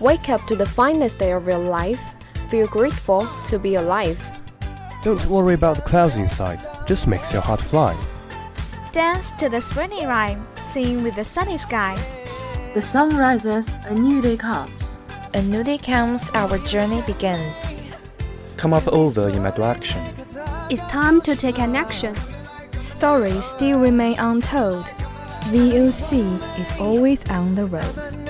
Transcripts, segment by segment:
Wake up to the finest day of your life. Feel grateful to be alive. Don't worry about the clouds inside, just makes your heart fly. Dance to the springy rhyme, sing with the sunny sky. The sun rises, a new day comes. A new day comes, our journey begins. Come up over in my direction. It's time to take an action. Stories still remain untold. VOC is always on the road.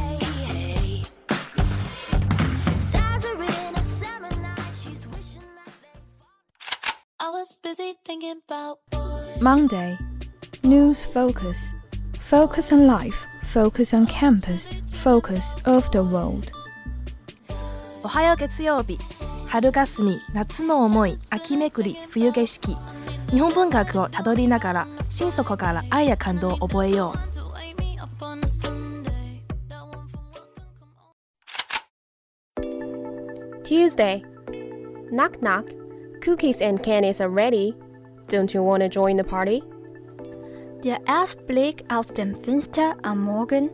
Monday. News focus. Focus on life. Focus on campus. Focus of the world. おはよう月曜日春霞み夏の思い秋めくり冬景色日本文学をたどりながら心底から愛や感動を覚えよう Tuesday. Knock knock. Cookies and candies are ready. Don't you want to join the party? Der Erstblick aus dem Fenster am Morgen,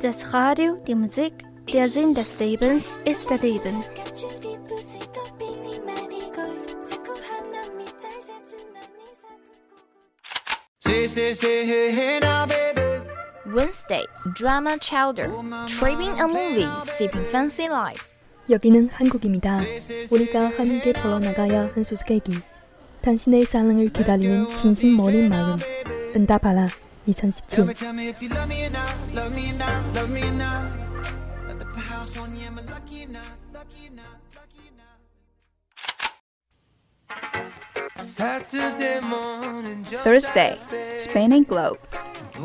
das Radio, die Musik, der Sinn des Lebens ist der Leben. Wednesday, drama chowder. Tripping a movie, sipping fancy life. 여기는 한국입니다. 우리가 함께 벌어나가야 한 수수께끼. 당신의 사랑을 기다리는 진심 머린 마음. 응답하라 2017. Thursday, Spain and Globe.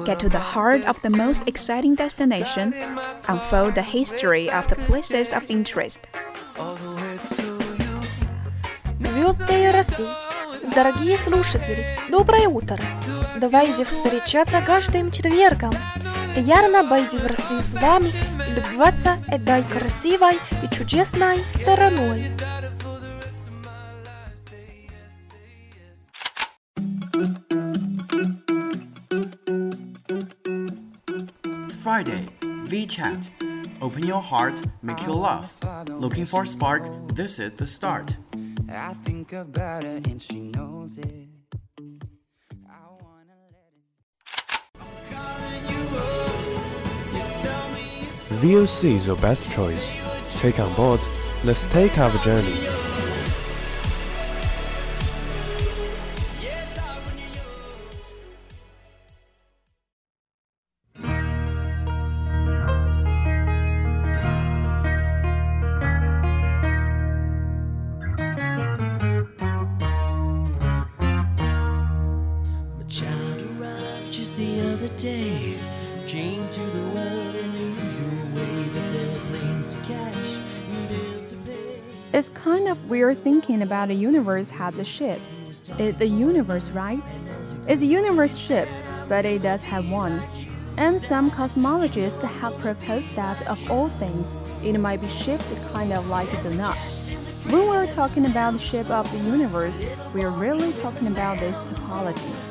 Get to the heart of the most exciting destination, unfold the history of the places of interest. Звезды России. Дорогие слушатели, доброе утро! Давайте встречаться каждым четвергом. Приятно быть в Россию с вами и любоваться этой красивой и чудесной стороной. Friday, VChat. Open your heart, make you laugh. Looking for a spark? This is the start. I think about her and she knows it. VOC is your best choice. Take on board. Let's take our journey. The other day. Came to the in the usual way, but there are planes to catch and bills to pay. It's kind of weird thinking about a universe has a ship. It's a universe, right? It's a universe ship, but it does have one. And some cosmologists have proposed that of all things, it might be shaped kind of like the nut. When we're talking about the shape of the universe, we're really talking about this topology.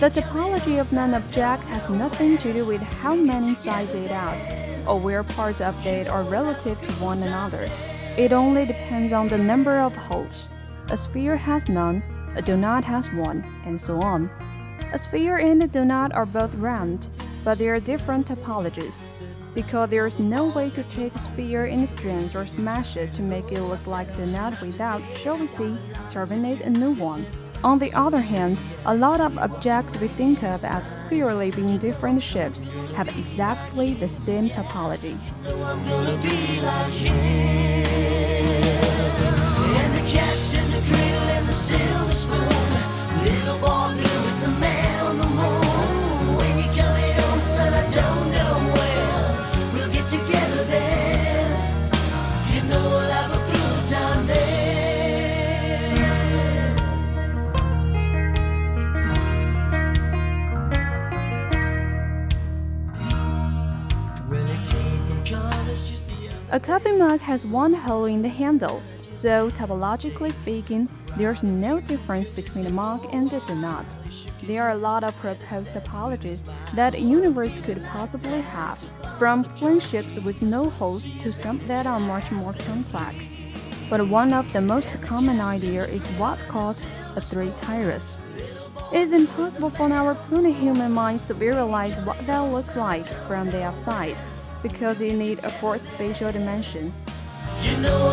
The topology of an object has nothing to do with how many sides it has, or where parts of it are relative to one another. It only depends on the number of holes. A sphere has none, a donut has one, and so on. A sphere and a donut are both round, but they are different topologies. Because there is no way to take a sphere in strands or smash it to make it look like the nut without, shall we say, terminate a new one. On the other hand, a lot of objects we think of as clearly being different shapes have exactly the same topology. I'm A coffee mug has one hole in the handle, so topologically speaking, there's no difference between a mug and a donut. There are a lot of proposed topologies that a universe could possibly have, from plane ships with no holes to some that are much more complex. But one of the most common idea is what's called a three torus. It is impossible for our puny human minds to visualize what that looks like from the outside, because you need a fourth spatial dimension. You know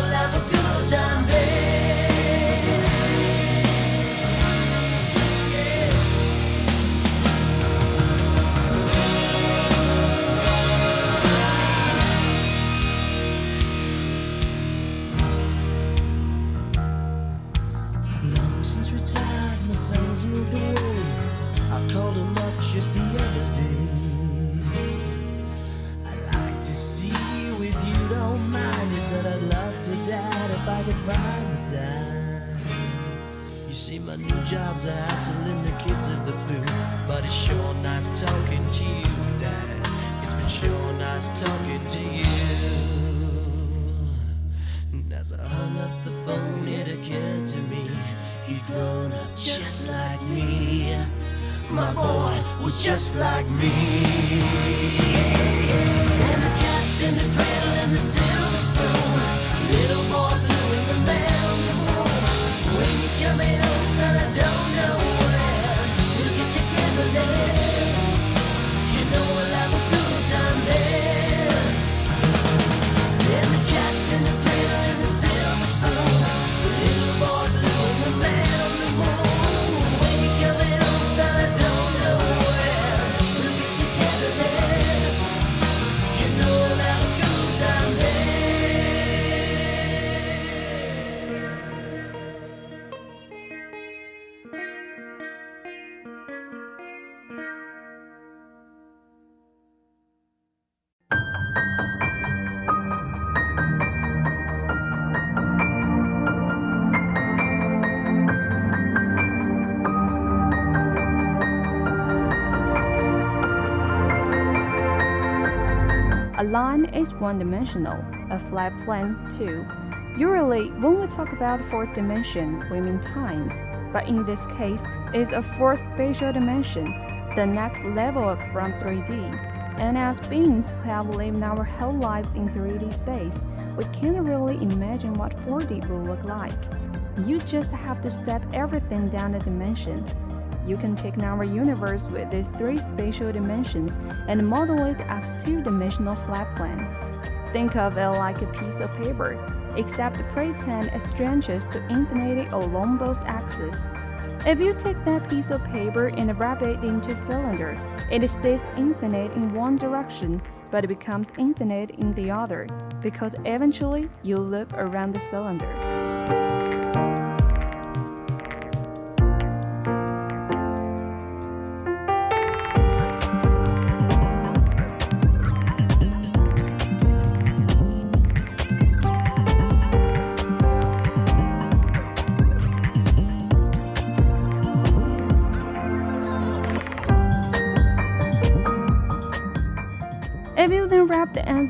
My boy was just like me. Is one dimensional, a flat plane, two. Usually, when we talk about fourth dimension, we mean time. But in this case, it's a fourth spatial dimension, the next level up from 3D. And as beings who have lived our whole lives in 3D space, we can't really imagine what 4D will look like. You just have to step everything down a dimension. You can take our universe with these three spatial dimensions and model it as two-dimensional flat plane. Think of it like a piece of paper, except pretend it stretches to infinity along both axes. If you take that piece of paper and wrap it into a cylinder, it stays infinite in one direction, but it becomes infinite in the other, because eventually you loop around the cylinder.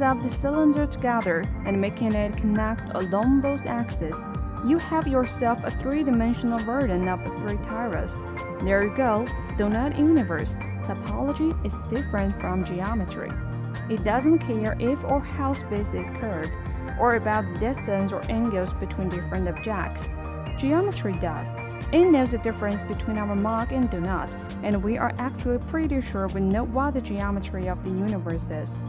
Of the cylinder together and making it connect along both axes, you have yourself a three-dimensional version of the three torus. There you go, donut universe. Topology is different from geometry. It doesn't care if or how space is curved, or about distance or angles between different objects. Geometry does. It knows the difference between our mug and donut, and we are actually pretty sure we know what the geometry of the universe is.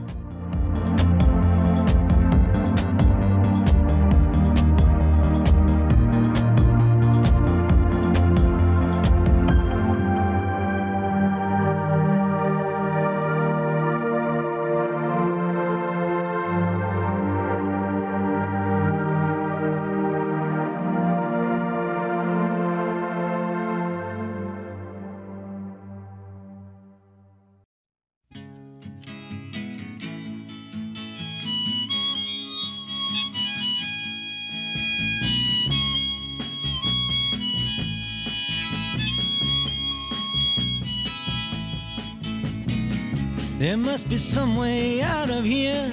Must be some way out of here.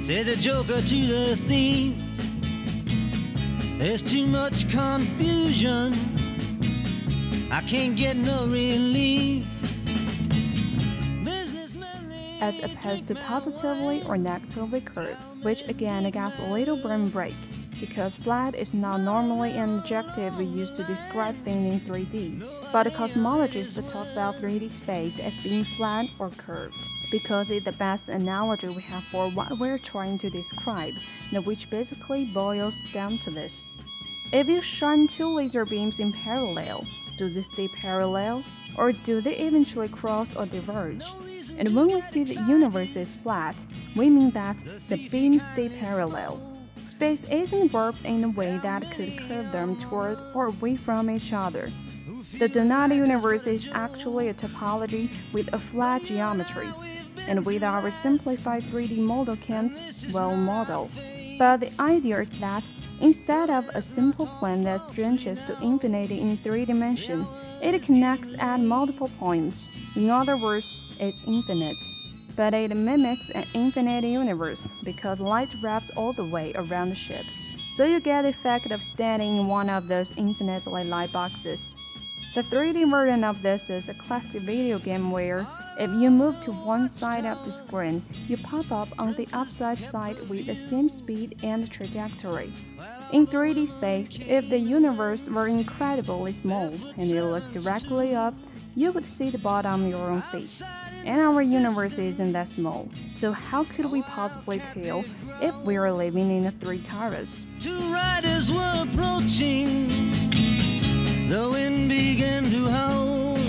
Say the joker to the thief. There's too much confusion. I can't get no relief. as opposed to positively or negatively curved, which again gets a little brain break, because flat is not normally an adjective we use to describe things in 3D. But cosmologists talk about 3D space as being flat or curved, because it's the best analogy we have for what we're trying to describe, which basically boils down to this. If you shine two laser beams in parallel, do they stay parallel? Or do they eventually cross or diverge? And when we say the universe is flat, we mean that the beams stay parallel. Space isn't warped in a way that could curve them toward or away from each other. The Donut universe is actually a topology with a flat geometry, and with our simplified 3D model can't well model. But the idea is that instead of a simple plane that stretches to infinity in three dimensions, it connects at multiple points. In other words, it's infinite. But it mimics an infinite universe because light wraps all the way around the ship. So you get the effect of standing in one of those infinitely light boxes. The 3D version of this is a classic video game where, if you move to one side of the screen, you pop up on the opposite side with the same speed and trajectory. In 3D space, if the universe were incredibly small and you looked directly up, you would see the bottom of your own feet. And our universe isn't that small, so how could we possibly tell if we are living in a three torus? Two riders were approaching. The wind began to howl.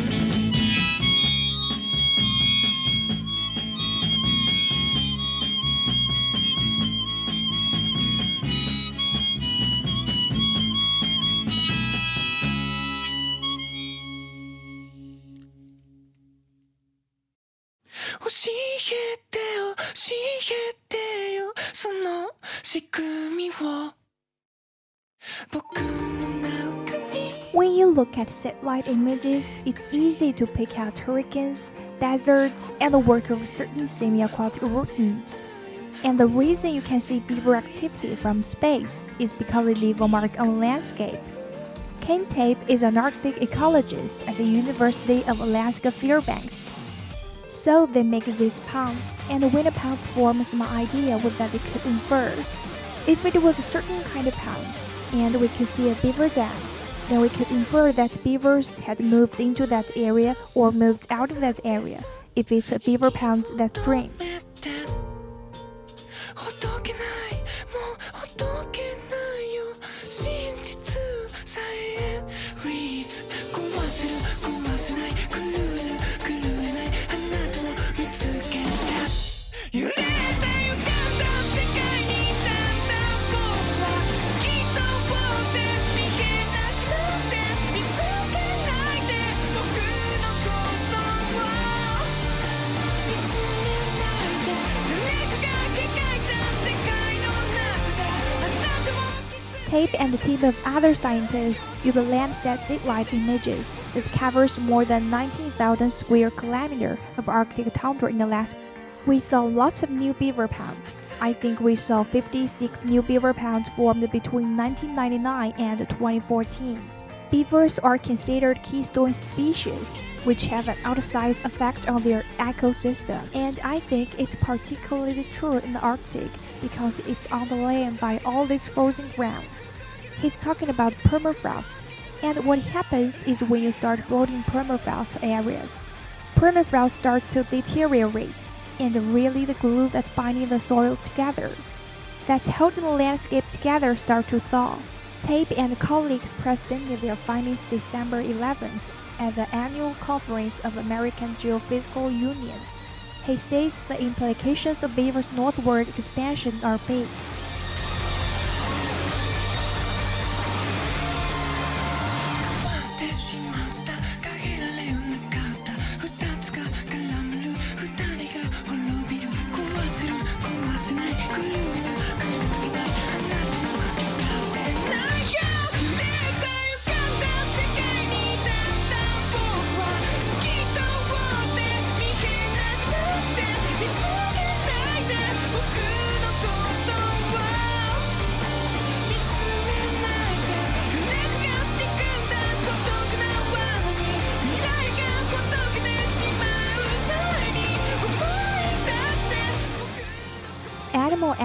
Look at satellite images, it's easy to pick out hurricanes, deserts, and the work of certain semi-aquatic rodents. And the reason you can see beaver activity from space is because they leave a mark on the landscape. Ken Tape is an Arctic ecologist at the University of Alaska Fairbanks. So they make this pond, and when a pond forms, my idea was that they could infer if it was a certain kind of pond, and we could see a beaver dam, then we could infer that beavers had moved into that area or moved out of that area if it's a beaver pond that drains. Tape and a team of other scientists use a Landsat satellite images that covers more than 19,000 square kilometers of Arctic tundra in Alaska. We saw lots of new beaver ponds. I think we saw 56 new beaver ponds formed between 1999 and 2014. Beavers are considered keystone species, which have an outsized effect on their ecosystem, and I think it's particularly true in the Arctic because it's on the land by all this frozen ground. He's talking about permafrost, and what happens is when you start floating permafrost areas, permafrost starts to deteriorate, and really the glue that's binding the soil together, that's holding the landscape together, start to thaw. Tape and colleagues presented their findings December 11 at the annual conference of American Geophysical Union. He says the implications of beaver's northward expansion are big.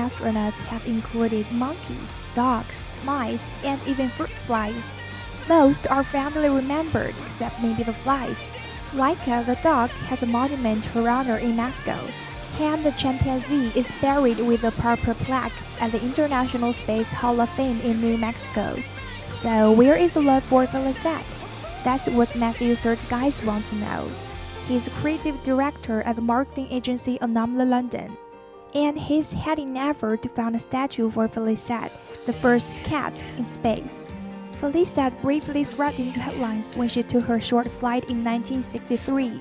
Astronauts have included monkeys, dogs, mice, and even fruit flies. Most are fondly remembered, except maybe the flies. Laika the dog has a monument for her honor in Moscow. Ham the chimpanzee is buried with a proper plaque at the International Space Hall of Fame in New Mexico. So, where is the love for the Felicette? That's what Matthew Serge guys want to know. He's creative director at the marketing agency Anomaly London. And he's heading effort to found a statue for Felicette, the first cat in space. Felicette briefly threatened headlines when she took her short flight in 1963.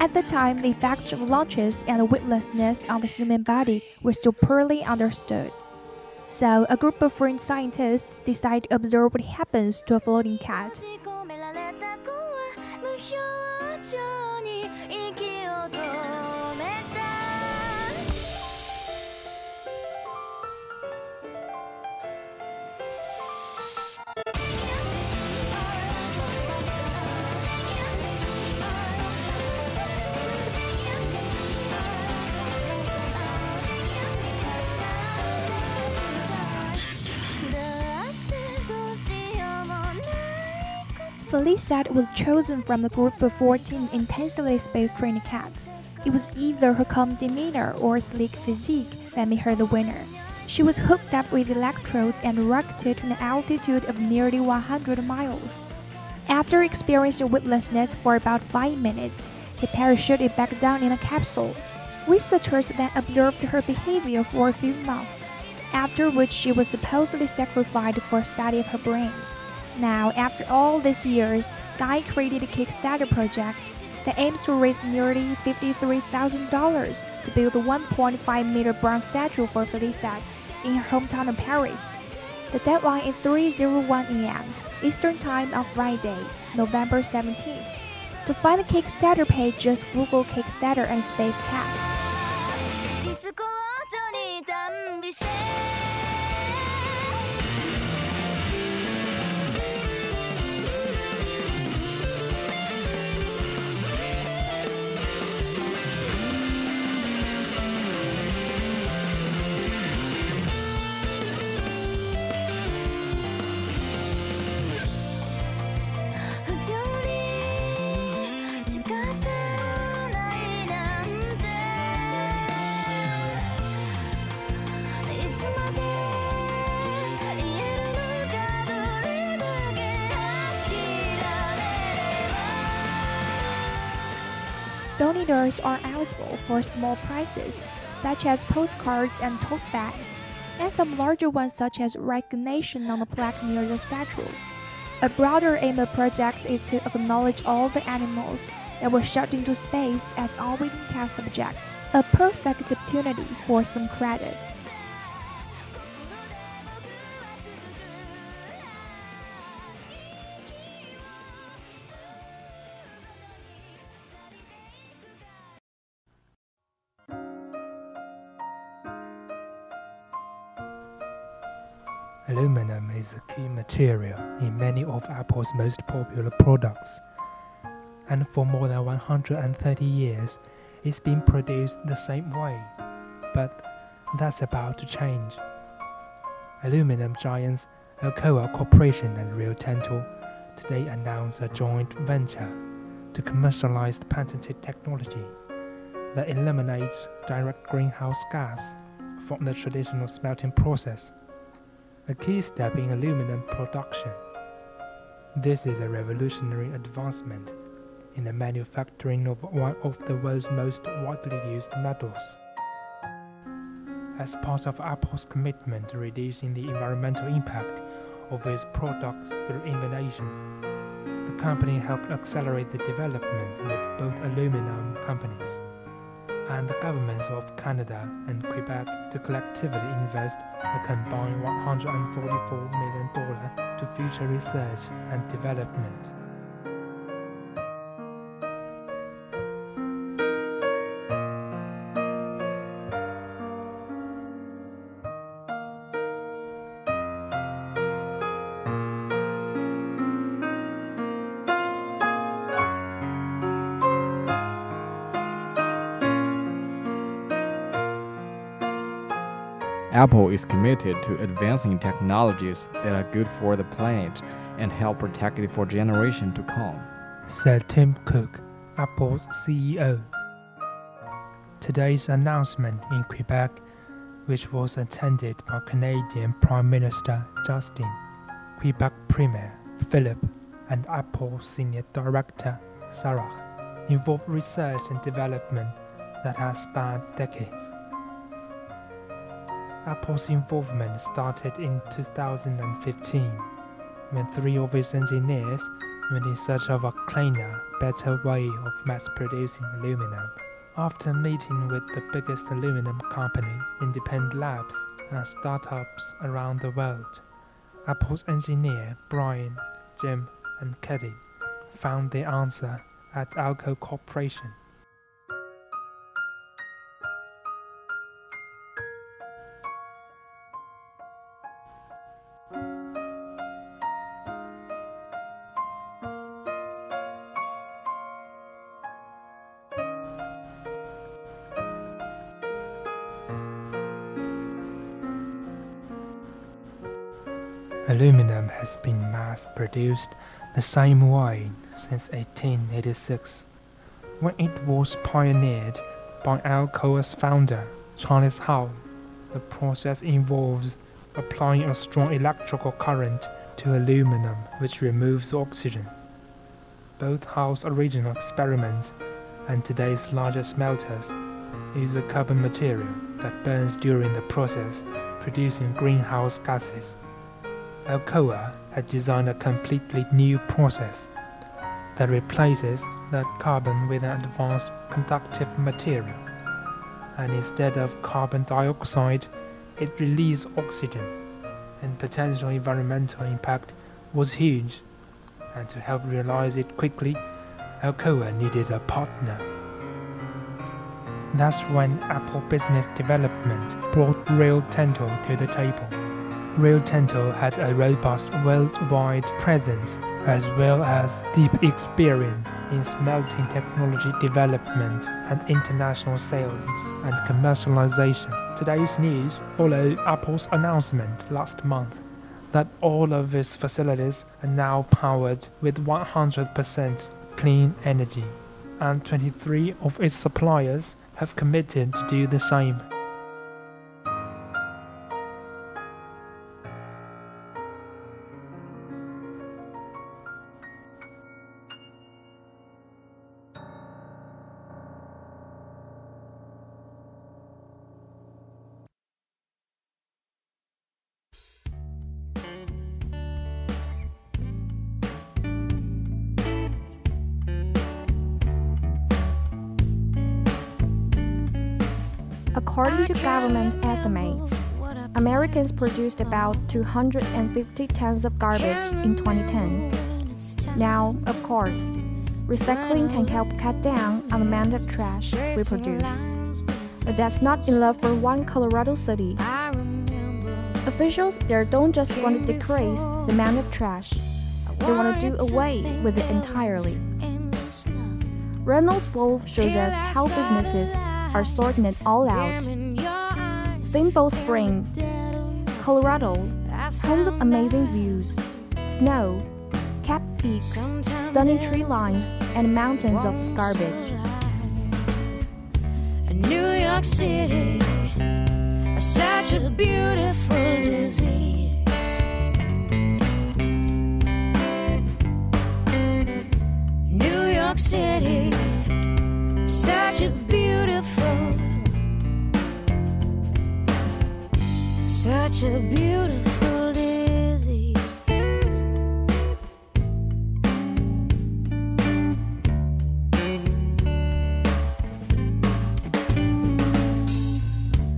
At the time, the effects of launches and weightlessness on the human body were still poorly understood. So, a group of French scientists decided to observe what happens to a floating cat. Felicette was chosen from a group of 14 intensely space-trained cats. It was either her calm demeanor or sleek physique that made her the winner. She was hooked up with electrodes and rocketed to an altitude of nearly 100 miles. After experiencing weightlessness for about 5 minutes, he parachuted back down in a capsule. Researchers then observed her behavior for a few months, after which she was supposedly sacrificed for study of her brain. Now, after all these years, Guy created a Kickstarter project that aims to raise nearly $53,000 to build a 1.5 meter bronze statue for Felicette in her hometown of Paris. The deadline is 3:01 a.m. Eastern Time on Friday, November 17th. To find the Kickstarter page, just Google Kickstarter and Space Cat. れば Donators are eligible for small prizes, such as postcards and tote bags, and some larger ones such as recognition on the plaque near the statue. A broader aim of the project is to acknowledge all the animals that were shot into space as orbiting test subjects, a perfect opportunity for some credit. Aluminum is a key material in many of Apple's most popular products, and for more than 130 years it's been produced the same way. But that's about to change. Aluminum giants Alcoa Corporation and Rio Tinto today announced a joint venture to commercialize patented technology that eliminates direct greenhouse gas from the traditional smelting process a key step in aluminum production. This is a revolutionary advancement in the manufacturing of one of the world's most widely used metals. As part of Apple's commitment to reducing the environmental impact of its products through innovation, the company helped accelerate the development with both aluminum companies and the governments of Canada and Quebec to collectively invest a combined $144 million to future research and development. Apple is committed to advancing technologies that are good for the planet and help protect it for generations to come. said Tim Cook, Apple's CEO. Today's announcement in Quebec, which was attended by Canadian Prime Minister Justin, Quebec Premier Philip, and Apple Senior Director Sarah, involved research and development that has spanned decades. Apple's involvement started in 2015 when three of its engineers went in search of a cleaner, better way of mass producing aluminum. After meeting with the biggest aluminum company, independent labs, and startups around the world, Apple's engineer Brian, Jim, and Katie found the answer at Alcoa Corporation. Aluminum has been mass produced the same way since 1886, when it was pioneered by Alcoa's founder, Charles Howe. The process involves applying a strong electrical current to aluminum, which removes oxygen. Both Howe's original experiments and today's largest smelters use a carbon material that burns during the process, producing greenhouse gases. Alcoa had designed a completely new process that replaces that carbon with an advanced conductive material. And instead of carbon dioxide, it released oxygen, and potential environmental impact was huge. And to help realize it quickly, Alcoa needed a partner. That's when Apple Business Development brought Rio Tinto to the table. Rio Tinto had a robust worldwide presence as well as deep experience in smelting technology development and international sales and commercialization. Today's news followed Apple's announcement last month that all of its facilities are now powered with 100% clean energy, and 23 of its suppliers have committed to do the same. According to government estimates, Americans produced about 250 tons of garbage in 2010. Now, of course, recycling can help cut down on the amount of trash we produce. But that's not enough for one Colorado city. Officials there don't just want to decrease the amount of trash, they want to do away with it entirely. Reynolds Wolf shows us how businesses are sorting it all out. Simple Spring, Colorado, homes of amazing views, snow, capped peaks, stunning tree lines, and mountains of garbage. New York City, such a beautiful disease. Such a beautiful disease.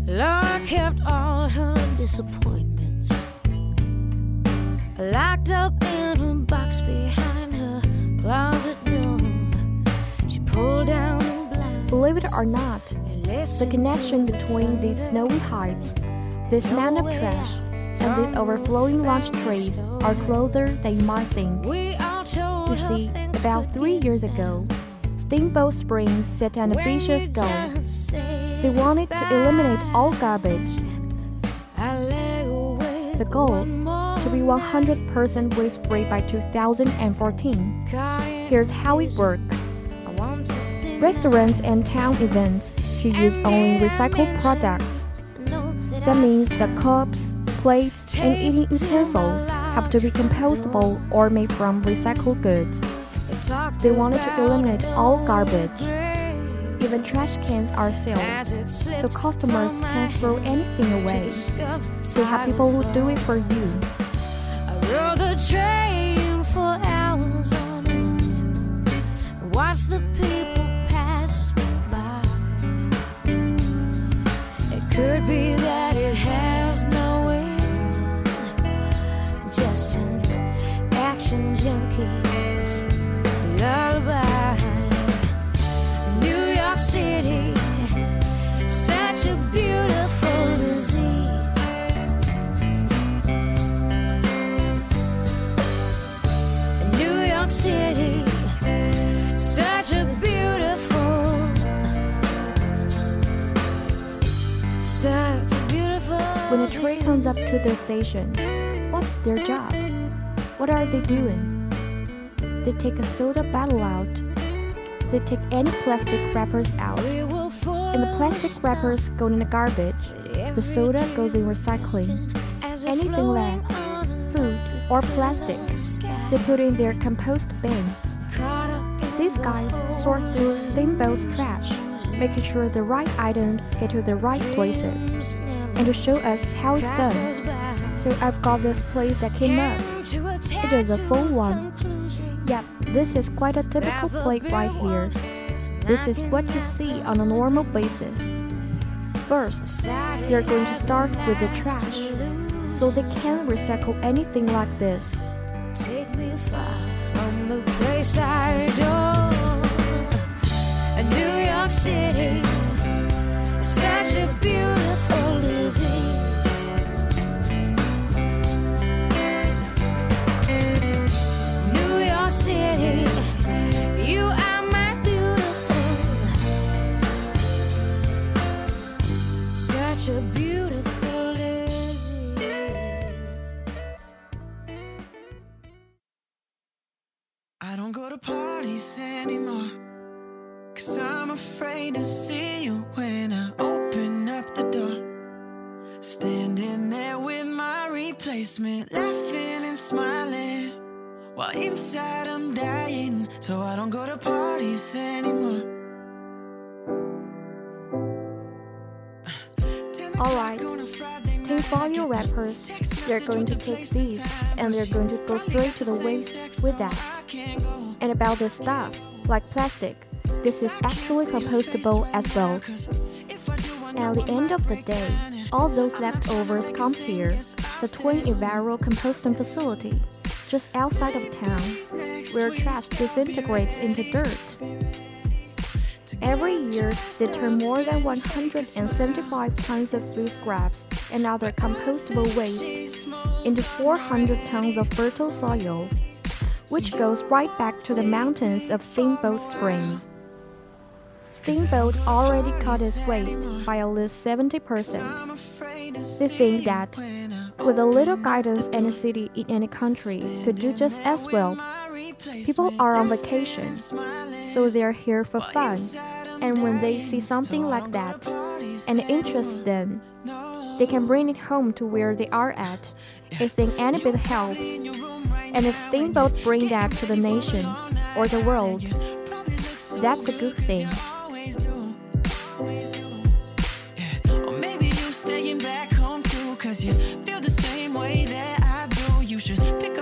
Laura kept all her disappointments locked up in a box behind her closet door. She pulled down. Believe it or not, the connection between these snowy heights, this man of trash, and these overflowing lunch trays are closer than you might think. You see, about three years ago, Steamboat Springs set an ambitious goal. They wanted to eliminate all garbage. the goal to be 100% waste free by 2014. Here's how it works. Restaurants and town events should use only recycled products. That means the cups, plates, and eating utensils have to be compostable or made from recycled goods. They wanted to eliminate all garbage. Even trash cans are sealed, so customers can't throw anything away. They have people who do it for you. rode the train comes up to their station, what's their job? What are they doing? They take a soda bottle out. They take any plastic wrappers out. And the plastic wrappers go in the garbage. The soda goes in recycling. Anything left, food or plastic, they put in their compost bin. These guys sort through Steamboat's trash, making sure the right items get to the right places. And to show us how it's done, so I've got this plate that came up. It is a full one. Yep, this is quite a typical plate right here. This is what you see on a normal basis. First, they're going to start with the trash, so they can't recycle anything like this. Take me far from the place I adore. New York City, such a beautiful I don't go to parties anymore. Cause I'm afraid to see you when I open up the door. Standing there with my replacement, laughing and smiling. While inside I'm dying, so I don't go to parties anymore. Alright, take folio wrappers. They're going to take these and they're going to go straight to the waste with that. And about this stuff, like plastic, this is actually compostable as well. At the end of the day, all those leftovers come here, the Twin Enviro composting facility, just outside of town, where trash disintegrates into dirt. Every year, they turn more than 175 tons of food scraps and other compostable waste into 400 tons of fertile soil, which goes right back to the mountains of Steamboat Springs. Steamboat already cut its waste by at least 70%. They think that, with a little guidance any city in any country could do just as well, people are on vacation, so they're here for fun. And when they see something like that and interests them, they can bring it home to where they are at. They think any bit helps. And if Steamboat bring that to the nation or the world, that's a good thing always do. Always do. Yeah. Or maybe you staying back home too, cause you feel the same way that I do. You should pick